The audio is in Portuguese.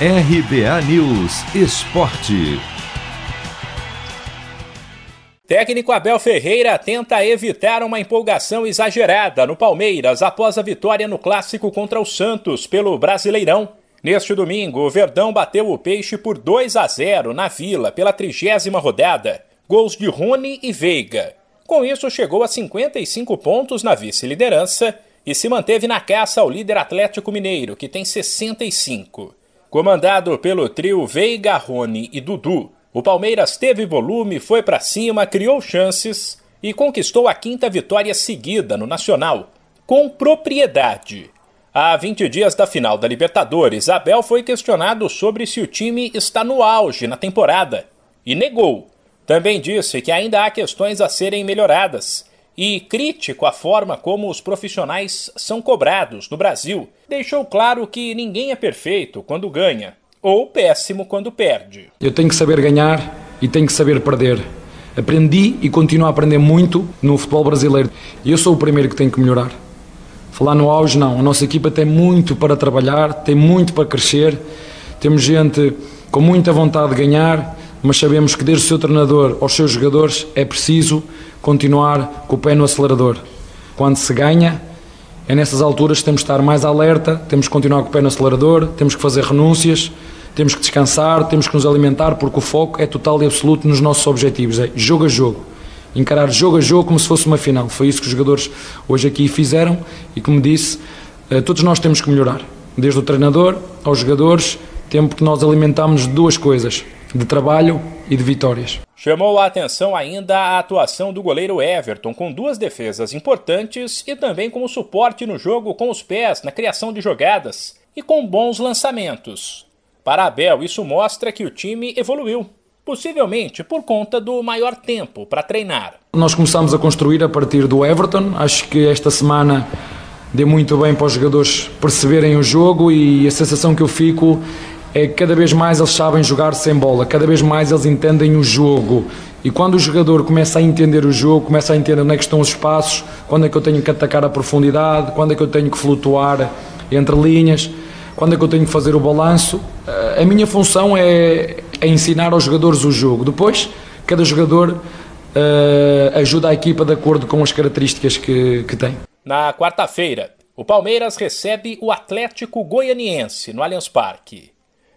RBA News Esporte. Técnico Abel Ferreira tenta evitar uma empolgação exagerada no Palmeiras após a vitória no clássico contra o Santos pelo Brasileirão. Neste domingo, o Verdão bateu o Peixe por 2 a 0 na Vila pela trigésima rodada. Gols de Rony e Veiga. Com isso, chegou a 55 pontos na vice-liderança e se manteve na caça ao líder Atlético Mineiro, que tem 65. Comandado pelo trio Veiga, Rony e Dudu, o Palmeiras teve volume, foi para cima, criou chances e conquistou a quinta vitória seguida no Nacional, com propriedade. Há 20 dias da final da Libertadores, Abel foi questionado sobre se o time está no auge na temporada e negou. Também disse que ainda há questões a serem melhoradas e crítico à forma como os profissionais são cobrados no Brasil, deixou claro que ninguém é perfeito quando ganha ou péssimo quando perde. Eu tenho que saber ganhar e tenho que saber perder. Aprendi e continuo a aprender muito no futebol brasileiro. Eu sou o primeiro que tenho que melhorar. Falar no auge, não. A nossa equipa tem muito para trabalhar, tem muito para crescer. Temos gente com muita vontade de ganhar, mas sabemos que desde o seu treinador aos seus jogadores é preciso continuar com o pé no acelerador. Quando se ganha, é nessas alturas que temos que estar mais alerta, temos que continuar com o pé no acelerador, temos que fazer renúncias, temos que descansar, temos que nos alimentar, porque o foco é total e absoluto nos nossos objetivos, é jogo a jogo. Encarar jogo a jogo como se fosse uma final. Foi isso que os jogadores hoje aqui fizeram e, como disse, eh, todos nós temos que melhorar. Desde o treinador aos jogadores, tempo que nós alimentamos de duas coisas: de trabalho e de vitórias. Chamou a atenção ainda a atuação do goleiro Everton, com duas defesas importantes e também como suporte no jogo com os pés na criação de jogadas e com bons lançamentos. Para Abel, isso mostra que o time evoluiu, possivelmente por conta do maior tempo para treinar. Nós começamos a construir a partir do Everton, acho que esta semana deu muito bem para os jogadores perceberem o jogo e a sensação que eu fico é que cada vez mais eles sabem jogar sem bola, cada vez mais eles entendem o jogo. E quando o jogador começa a entender o jogo, começa a entender onde é que estão os espaços, quando é que eu tenho que atacar a profundidade, quando é que eu tenho que flutuar entre linhas, quando é que eu tenho que fazer o balanço, eh, a minha função é, é ensinar aos jogadores o jogo. Depois, cada jogador uh, ajuda a equipa de acordo com as características que, que tem. Na quarta-feira, o Palmeiras recebe o Atlético Goianiense no Allianz Parque.